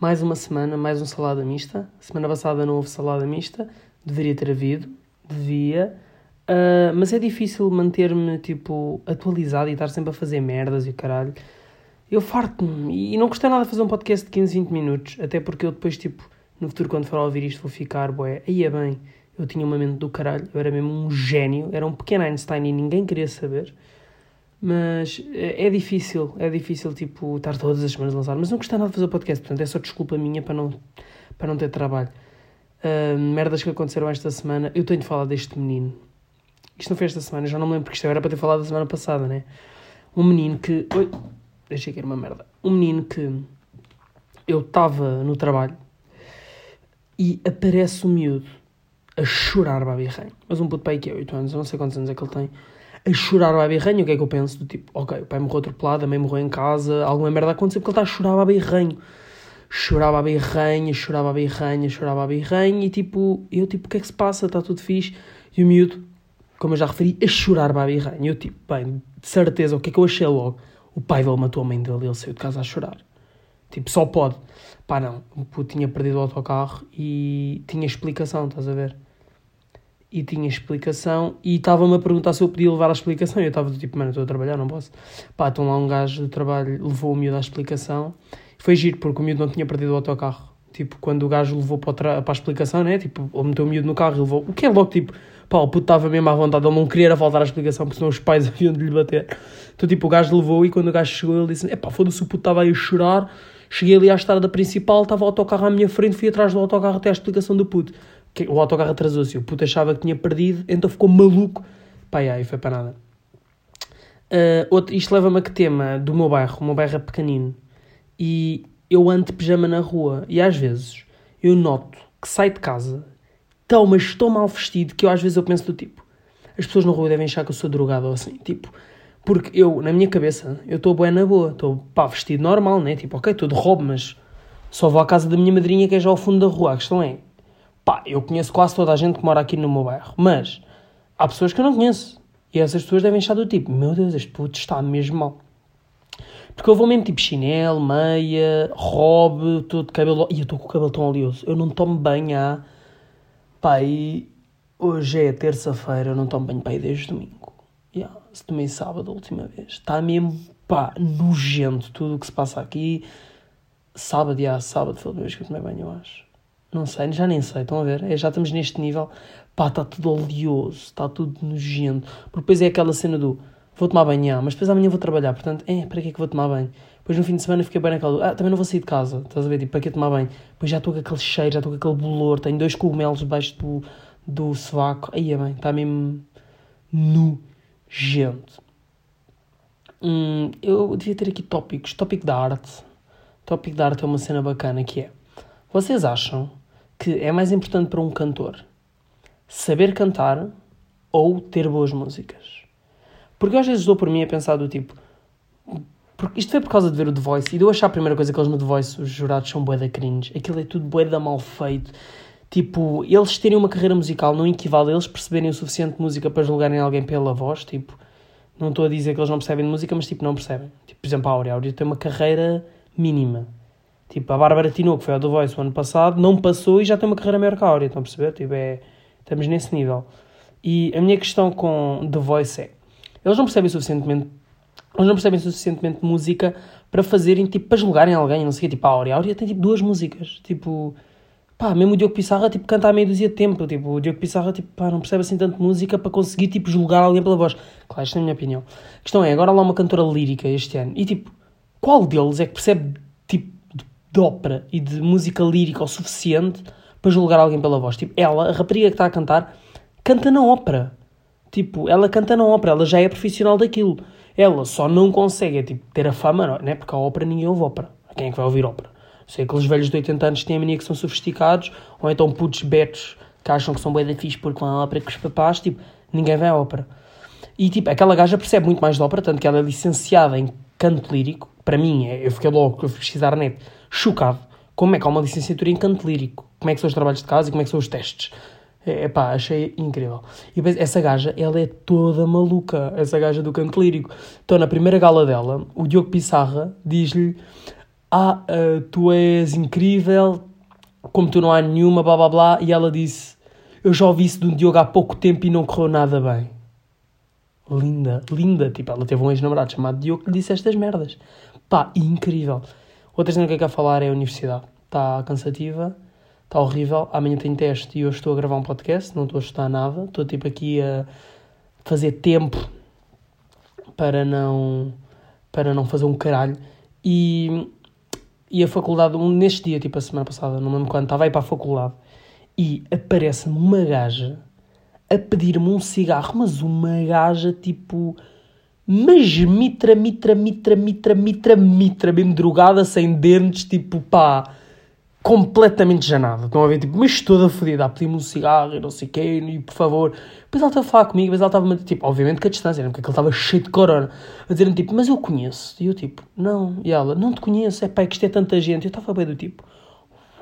Mais uma semana, mais um salada mista. Semana passada não houve salada mista. Deveria ter havido. Devia. Uh, mas é difícil manter-me, tipo, atualizado e estar sempre a fazer merdas e caralho. Eu farto-me. E não gostei nada fazer um podcast de 15, 20 minutos. Até porque eu depois, tipo, no futuro, quando for a ouvir isto, vou ficar, boé. Aí é bem. Eu tinha uma mente do caralho. Eu era mesmo um gênio. Era um pequeno Einstein e ninguém queria saber. Mas é, é difícil, é difícil, tipo, estar todas as semanas a lançar. Mas não gostei nada de fazer podcast, portanto é só desculpa minha para não, para não ter trabalho. Uh, merdas que aconteceram esta semana. Eu tenho de falar deste menino. Isto não foi esta semana, já não me lembro, porque isto era para ter falado da semana passada, né? Um menino que. Oi, deixei que era uma merda. Um menino que. Eu estava no trabalho e aparece o miúdo a chorar, babi rei. Mas um puto pai que é 8 anos, eu não sei quantos anos é que ele tem a chorar o abirranho, o que é que eu penso? Do tipo, ok, o pai morreu atropelado, a mãe morreu em casa, alguma merda aconteceu porque ele está a chorar o abirranho. Chorava a birranha, chorava a birranha, chorava a birranha e tipo, eu tipo, o que é que se passa? Está tudo fixe. E o miúdo, como eu já referi, a chorar a birranha. Eu tipo, bem, de certeza, o que é que eu achei logo? O pai dele matou a mãe dele ele saiu de casa a chorar. Tipo, só pode. Pá, não, o puto tinha perdido o autocarro e tinha explicação, estás a ver? E tinha explicação e estava-me a perguntar se eu podia levar a explicação e eu estava do tipo, mano, estou a trabalhar, não posso. Pá, então lá um gajo de trabalho levou o miúdo à explicação. Foi giro, porque o miúdo não tinha perdido o autocarro. Tipo, quando o gajo levou para, para a explicação, né? Tipo, ele meteu o miúdo no carro e levou. O que é logo, tipo, pá, o puto estava mesmo à vontade, ele não queria voltar à explicação, porque senão os pais haviam de lhe bater. Então, tipo, o gajo levou e quando o gajo chegou, ele disse: é pá, foda-se, o puto estava aí a chorar. Cheguei ali à estrada principal, estava o autocarro à minha frente, fui atrás do autocarro até à explicação do puto o autocarro atrasou-se, o puto achava que tinha perdido, então ficou maluco. Pá, aí foi para nada. Uh, outro, isto leva-me a que tema do meu bairro, o meu bairro é pequenino, e eu ando de pijama na rua, e às vezes eu noto que saio de casa tão, mas estou mal vestido, que eu às vezes eu penso do tipo, as pessoas na rua devem achar que eu sou drogado ou assim, tipo, porque eu, na minha cabeça, eu estou bem na boa, estou, pá, vestido normal, né, tipo, ok, estou de roubo, mas só vou à casa da minha madrinha que é já ao fundo da rua, a questão é, Pá, eu conheço quase toda a gente que mora aqui no meu bairro, mas há pessoas que eu não conheço. E essas pessoas devem estar do tipo, meu Deus, este puto está mesmo mal. Porque eu vou mesmo tipo chinelo, meia, robe, todo de cabelo. E eu estou com o cabelo tão oleoso. Eu não tomo banho há. Pá, e hoje é terça-feira, eu não tomo banho pá, desde domingo. Yeah, se tomei sábado a última vez. Está mesmo, pá, nojento tudo o que se passa aqui. Sábado, yeah, sábado foi a última vez que eu tomei banho, eu acho. Não sei, já nem sei, estão a ver? É, já estamos neste nível. Pá, está tudo oleoso, está tudo nojento. Porque depois é aquela cena do vou tomar banho, mas depois amanhã vou trabalhar, portanto, é, para que é que vou tomar banho? Depois no fim de semana fiquei bem naquela ah, também não vou sair de casa, estás a ver? Tipo, para que tomar banho? Depois já estou com aquele cheiro, já estou com aquele bolor, tenho dois cogumelos debaixo do, do sovaco. Aí é bem, está mesmo nojento. Hum, eu devia ter aqui tópicos. Tópico da arte. Tópico da arte é uma cena bacana que é. Vocês acham que é mais importante para um cantor saber cantar ou ter boas músicas. Porque eu às vezes dou por mim a pensar do tipo. Porque isto foi por causa de ver o The Voice e de eu achar a primeira coisa que eles no The Voice, os jurados são bué da cringe. Aquilo é tudo bué da mal feito. Tipo, eles terem uma carreira musical não equivale a eles perceberem o suficiente de música para julgarem alguém pela voz. Tipo, não estou a dizer que eles não percebem de música, mas tipo, não percebem. Tipo, por exemplo, a Áurea. A Áurea tem uma carreira mínima. Tipo, a Bárbara Tinoco, foi ao The Voice o ano passado, não passou e já tem uma carreira maior que a Áurea, estão a perceber? Tipo, é, estamos nesse nível. E a minha questão com The Voice é, eles não percebem suficientemente, eles não percebem suficientemente música para fazerem, tipo, para julgarem alguém, não sei o quê, tipo, a Áurea. A Áurea tem, tipo, duas músicas, tipo... Pá, mesmo o Diogo Pissarra, tipo, canta a meia dúzia de tempo, tipo, o Diogo Pissarra, tipo, pá, não percebe assim tanto música para conseguir, tipo, julgar alguém pela voz. Claro, isto é a minha opinião. A questão é, agora lá uma cantora lírica este ano, e, tipo, qual deles é que percebe, tipo, de ópera e de música lírica o suficiente para julgar alguém pela voz. Tipo, ela, a rapariga que está a cantar, canta na ópera. Tipo, ela canta na ópera, ela já é profissional daquilo. Ela só não consegue é, tipo, ter a fama, não é? Porque a ópera ninguém ouve ópera. Quem é que vai ouvir ópera? Sei aqueles velhos de 80 anos que têm a mania que são sofisticados, ou então putos betos que acham que são bem da fixe porque vão à ópera com os papás, tipo, ninguém vai à ópera. E, tipo, aquela gaja percebe muito mais de ópera, tanto que ela é licenciada em canto lírico. Para mim, é, eu fiquei logo, eu fui pesquisar net chocado. Como é que há uma licenciatura em canto lírico? Como é que são os trabalhos de casa e como é que são os testes? É, pá, achei incrível. E depois, essa gaja, ela é toda maluca, essa gaja do canto lírico. Então, na primeira gala dela, o Diogo Pissarra diz-lhe ah, uh, tu és incrível, como tu não há nenhuma, blá blá blá, e ela disse, eu já ouvi isso de um Diogo há pouco tempo e não correu nada bem. Linda, linda, tipo, ela teve um ex-namorado chamado Diogo que lhe disse estas merdas. Pá, incrível. Outra cena que eu quero falar é a universidade. Está cansativa, está horrível. Amanhã tenho teste e hoje estou a gravar um podcast, não estou a estudar nada. Estou tipo aqui a fazer tempo para não, para não fazer um caralho. E, e a faculdade, neste dia, tipo a semana passada, não me lembro quando, estava aí para a faculdade e aparece-me uma gaja a pedir-me um cigarro, mas uma gaja tipo. Mas mitra, mitra, mitra, mitra, mitra, mitra, bem drogada, sem dentes, tipo pá completamente janada. Estão a ver, tipo, mas toda fodida, a pedir-me um cigarro e não sei quê, e por favor. Depois ela estava a falar comigo, depois ela estava, tipo, obviamente que a distância, porque ele estava cheio de corona, a dizer tipo, mas eu conheço. E eu, tipo, não. E ela, não te conheço, é pá, é que isto é tanta gente. Eu estava bem do tipo,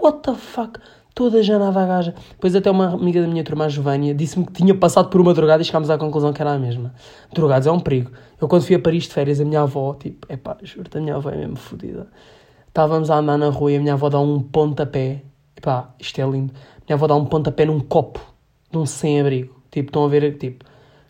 what the fuck? Toda janada a gaja. Depois até uma amiga da minha turma, a Giovânia, disse-me que tinha passado por uma drogada e chegámos à conclusão que era a mesma. Drogados é um perigo. Eu quando fui a Paris de férias, a minha avó, tipo, é pá, juro-te, a minha avó é mesmo fodida Estávamos a andar na rua e a minha avó dá um pontapé. E pá, isto é lindo. A minha avó dá um pontapé num copo de um sem-abrigo. Tipo, estão a ver, tipo,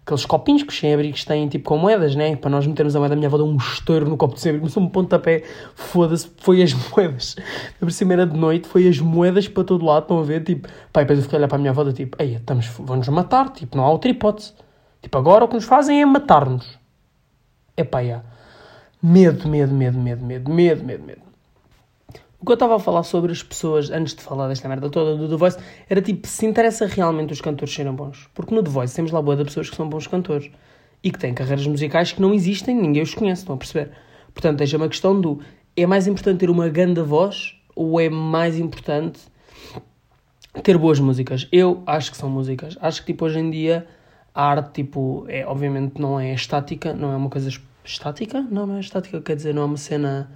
aqueles copinhos que os sem-abrigos têm, tipo, com moedas, né? Para nós metermos a moeda, a minha avó dá um estouro no copo de sem-abrigo. Começou um pontapé, foda-se, foi as moedas. A cima era de noite, foi as moedas para todo lado, estão a ver, tipo, e depois eu fiquei a olhar para a minha avó, tipo, ei, estamos, vão-nos matar, tipo, não há outra hipótese. Tipo, agora o que nos fazem é matar-nos. É pá, já. Medo, medo, medo, medo, medo, medo, medo, medo. O que eu estava a falar sobre as pessoas, antes de falar desta merda toda do The Voice, era tipo, se interessa realmente os cantores serem bons. Porque no The Voice temos lá boa de pessoas que são bons cantores. E que têm carreiras musicais que não existem, ninguém os conhece, estão a perceber? Portanto, deixa uma questão do, é mais importante ter uma grande voz ou é mais importante ter boas músicas? Eu acho que são músicas. Acho que, tipo, hoje em dia, a arte, tipo, é, obviamente não é estática, não é uma coisa estática? Não, não é estática, quer dizer, não é uma cena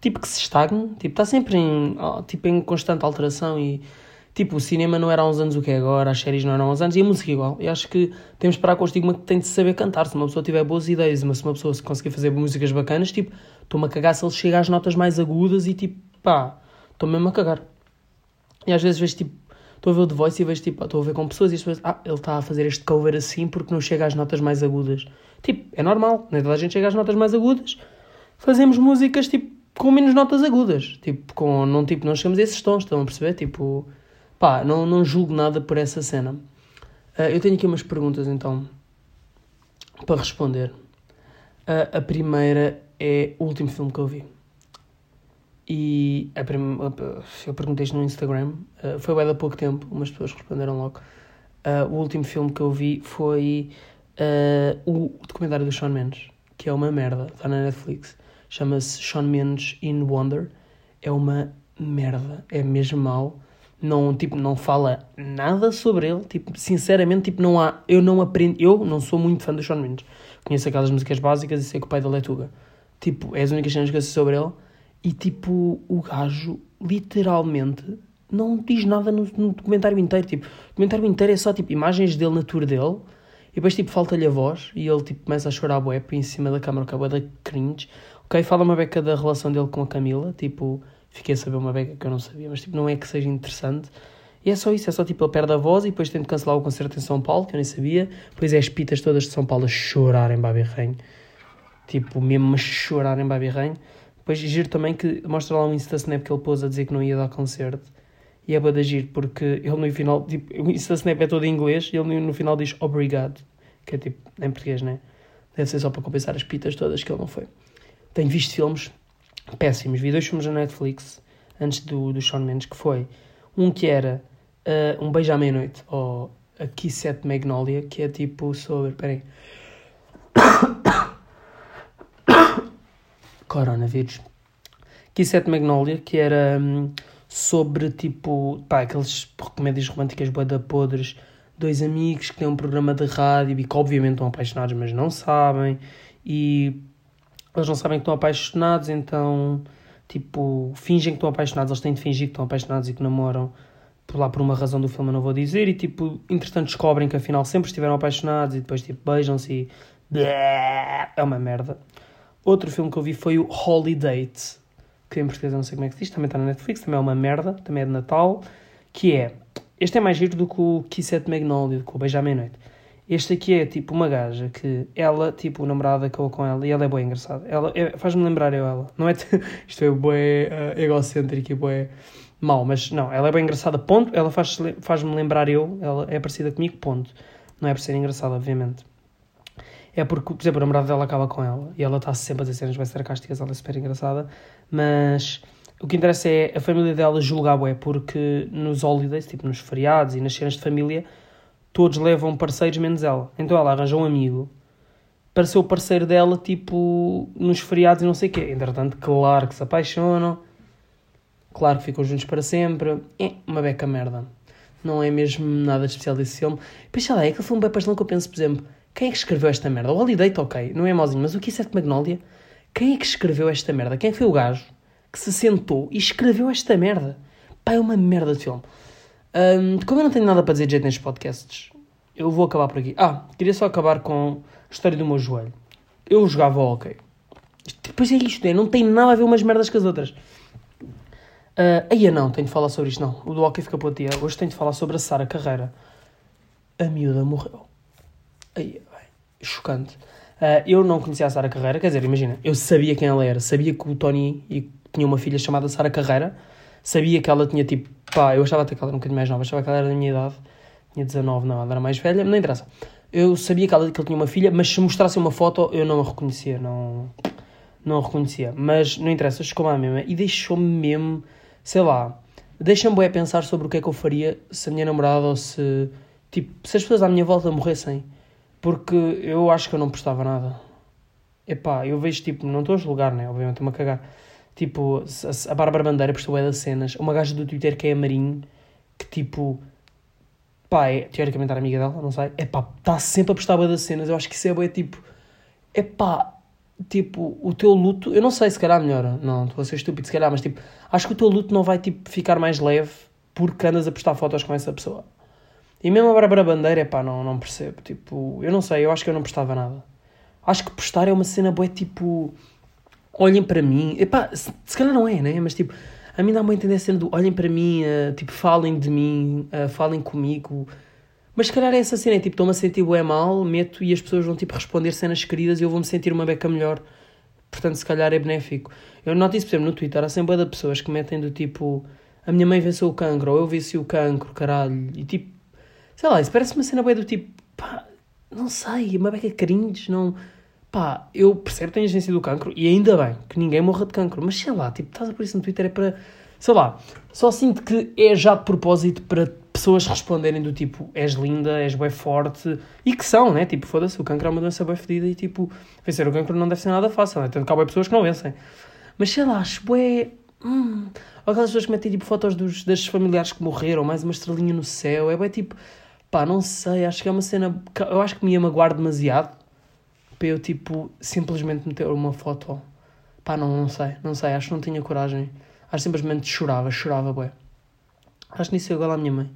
tipo que se estagne, tipo, está sempre em, tipo, em constante alteração e tipo, o cinema não era há uns anos o que é agora, as séries não eram há uns anos e a música igual. E acho que temos para com o estigma que tem de saber cantar. Se uma pessoa tiver boas ideias, mas se uma pessoa conseguir fazer músicas bacanas, tipo, estou-me a cagar se ele chega às notas mais agudas e tipo, pá, estou mesmo a cagar. E às vezes vejo tipo, estou a ver o The Voice e vejo tipo, estou a ver com pessoas e as pessoas, ah, ele está a fazer este cover assim porque não chega às notas mais agudas. Tipo, é normal, nem toda a gente chega às notas mais agudas. Fazemos músicas tipo com menos notas agudas. Tipo, com, não, tipo, não chegamos a esses tons, estão a perceber? Tipo, pá, não, não julgo nada por essa cena. Uh, eu tenho aqui umas perguntas então para responder. Uh, a primeira é o último filme que eu vi. E a prim... eu perguntei isto no Instagram, uh, foi bem há pouco tempo, umas pessoas responderam logo. o último filme que eu vi foi o documentário do Sean Mendes, que é uma merda, está na Netflix chama-se Sean Mendes in Wonder. É uma merda, é mesmo mau. Não, tipo, não fala nada sobre ele, tipo, sinceramente, tipo, não há, eu não aprendo, eu não sou muito fã do Sean Mendes. Conheço aquelas músicas básicas e sei que o pai dele é Tuga. Tipo, é as únicas cenas que eu sei sobre ele. E tipo, o gajo literalmente não diz nada no, no documentário inteiro. Tipo, o documentário inteiro é só tipo imagens dele na tour dele. E depois tipo falta-lhe a voz e ele tipo começa a chorar bué em cima da câmera, que é da cringe. Ok, fala uma beca da relação dele com a Camila, tipo, fiquei a saber uma beca que eu não sabia, mas tipo, não é que seja interessante. E é só isso, é só tipo, ele perde a voz e depois tem de cancelar o concerto em São Paulo, que eu nem sabia. Depois é as pitas todas de São Paulo a chorar em Babirrenho. Tipo, mesmo a chorar em Babirrenho. Depois giro também que mostra lá um Insta Snap que ele pôs a dizer que não ia dar concerto. E é bada giro, porque ele no final, tipo, o Insta Snap é todo em inglês e ele no final diz obrigado, que é tipo, em português, né? Deve ser só para compensar as pitas todas que ele não foi tenho visto filmes péssimos. Vi dois filmes na Netflix antes do, do Sean Mendes, que foi um que era uh, Um Beijo à Meia-Noite, ou A Kiss at Magnolia, que é tipo sobre... Peraí. Coronavírus. Kiss at Magnolia, que era um, sobre tipo... Pá, aqueles comédias românticas boa da podres. Dois amigos que têm um programa de rádio e que obviamente estão apaixonados, mas não sabem. E eles não sabem que estão apaixonados, então, tipo, fingem que estão apaixonados, eles têm de fingir que estão apaixonados e que namoram, por lá por uma razão do filme eu não vou dizer, e tipo, entretanto descobrem que afinal sempre estiveram apaixonados e depois, tipo, beijam-se e... É uma merda. Outro filme que eu vi foi o Holiday, que em português eu não sei como é que se diz, também está na Netflix, também é uma merda, também é de Natal, que é, este é mais giro do que o Kiss at Magnolia, do que o Beijo à Meia-Noite. Este aqui é tipo uma gaja que ela, tipo, o namorado acabou com ela e ela é boa engraçada. Ela é, faz-me lembrar eu ela. Não é isto é bué uh, egocêntrico e bué mau, mas não, ela é bem engraçada, ponto. Ela faz-me faz lembrar eu, ela é parecida comigo, ponto. Não é por ser engraçada, obviamente. É porque, por exemplo, o namorado dela acaba com ela e ela está sempre a dizer cenas bem sarcásticas, ela é super engraçada, mas o que interessa é a família dela julgar bué, porque nos holidays, tipo nos feriados e nas cenas de família, todos levam parceiros menos ela. Então ela arranja um amigo para ser o parceiro dela, tipo, nos feriados e não sei o quê. Entretanto, claro que se apaixonam, claro que ficam juntos para sempre. É uma beca merda. Não é mesmo nada especial desse filme. Depois, sei lá, é aquele filme bem pastelão que eu penso, por exemplo, quem é que escreveu esta merda? O Holiday, ok, não é mauzinho, mas o que é de Magnolia? Quem é que escreveu esta merda? Quem foi o gajo que se sentou e escreveu esta merda? Pá, é uma merda de filme. Um, como eu não tenho nada para dizer de jeito nestes podcasts, eu vou acabar por aqui. Ah, queria só acabar com a história do meu joelho. Eu jogava ok. Depois é isto, é, não tem nada a ver umas merdas com as outras. Uh, aí não, tenho de falar sobre isto não. O do hockey fica para o dia. Hoje tenho de falar sobre a Sara Carreira. A miúda morreu. Aí, chocante. Uh, eu não conhecia a Sara Carreira, quer dizer, imagina, eu sabia quem ela era, sabia que o Tony tinha uma filha chamada Sara Carreira, sabia que ela tinha tipo, pá, eu achava até que ela era um bocadinho mais nova, achava que ela era da minha idade, tinha 19, não, ela era mais velha, não interessa. Eu sabia que, ela, que ele tinha uma filha, mas se mostrasse uma foto eu não a reconhecia, não, não a reconhecia. Mas não interessa, chegou lá mesmo e deixou-me mesmo, sei lá, deixa-me a pensar sobre o que é que eu faria se a minha namorada ou se, tipo, se as pessoas à minha volta morressem. Porque eu acho que eu não prestava nada. Epá, eu vejo tipo, não estou a julgar, né? Obviamente estou-me a cagar. Tipo, a, Bárbara Bandeira prestou é das cenas. Uma gaja do Twitter que é a Marinho, que tipo, pá, é, teoricamente era amiga dela, não sei. Epá, está sempre a prestar bué das cenas. Eu acho que isso é bué tipo, epá, tipo, o teu luto, eu não sei, se calhar melhor, não, estou a ser estúpido, se calhar, mas tipo, acho que o teu luto não vai tipo ficar mais leve porque andas a postar fotos com essa pessoa. E mesmo a Bárbara Bandeira, pá, não, não percebo. Tipo, eu não sei, eu acho que eu não prestava nada. Acho que prestar é uma cena boa, tipo, olhem para mim. Epá, se, se calhar não é, né? Mas tipo, a mim dá-me a entender a cena do olhem para mim, uh, tipo, falem de mim, uh, falem comigo. Mas se calhar é essa cena, é tipo, estou-me a sentir bué mal, meto e as pessoas vão tipo responder cenas queridas e eu vou-me sentir uma beca melhor. Portanto, se calhar é benéfico. Eu noto isso, por exemplo, no Twitter, há sempre de pessoas que metem do tipo, a minha mãe venceu o cancro, ou eu venci o cancro, caralho. E tipo, Sei lá, isso parece uma cena bem do tipo, pá, não sei, uma beca cringe, não. Pá, eu percebo que tem agência do cancro e ainda bem que ninguém morra de cancro, mas sei lá, tipo, estás a por isso no Twitter é para. Sei lá, só sinto que é já de propósito para pessoas responderem do tipo, és linda, és bem forte, e que são, né? Tipo, foda-se, o cancro é uma doença bem fedida e tipo, vencer o cancro não deve ser nada fácil, né? Tanto que há pessoas que não vencem. Mas sei lá, acho bué. Hum, aquelas pessoas que metem tipo fotos dos, das familiares que morreram, mais uma estrelinha no céu, é bem tipo Pá, não sei, acho que é uma cena. Eu acho que me ia magoar demasiado para eu, tipo, simplesmente meter uma foto. Pá, não, não sei, não sei, acho que não tinha coragem. Acho que simplesmente chorava, chorava, bué. Acho que nisso igual à minha mãe.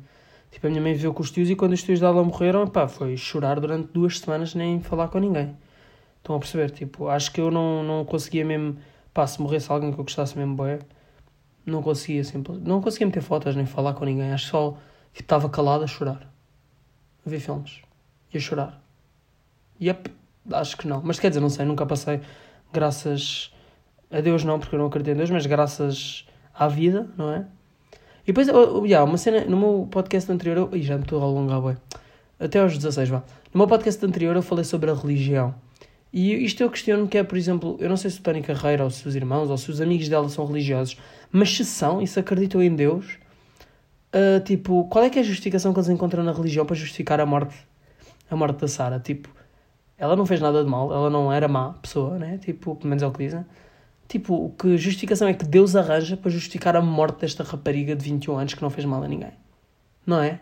Tipo, a minha mãe viveu com os tios e quando os tios dela morreram, pá, foi chorar durante duas semanas nem falar com ninguém. Estão a perceber? Tipo, acho que eu não, não conseguia mesmo. Pá, se morresse alguém que eu gostasse mesmo, bué, não conseguia, simples, não conseguia meter fotos nem falar com ninguém. Acho que só tipo, estava calado a chorar a ver filmes e a chorar. Yep, acho que não. Mas quer dizer, não sei, nunca passei, graças a Deus não, porque eu não acredito em Deus, mas graças à vida, não é? E depois, oh, uma cena, no meu podcast anterior, eu, já me estou a alongar, bem. até aos 16, vá. No meu podcast anterior eu falei sobre a religião. E isto eu questiono que é, por exemplo, eu não sei se Tony Carreira ou se os irmãos ou se os amigos dela são religiosos, mas se são e se acreditam em Deus, Uh, tipo, qual é que é a justificação que eles encontram na religião para justificar a morte, a morte da Sara? Tipo, ela não fez nada de mal, ela não era má pessoa, né? Tipo, pelo menos é o que dizem. Tipo, o que justificação é que Deus arranja para justificar a morte desta rapariga de 21 anos que não fez mal a ninguém? Não é?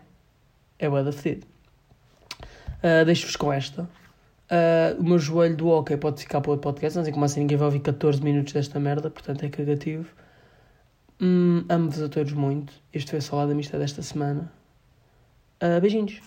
É o da. Uh, Deixo-vos com esta. Uh, o meu joelho do hockey pode ficar para outro podcast, não sei como assim ninguém vai ouvir 14 minutos desta merda, portanto é cagativo. Hum, Amo-vos a todos muito. Este foi a salada mista desta semana. Uh, beijinhos.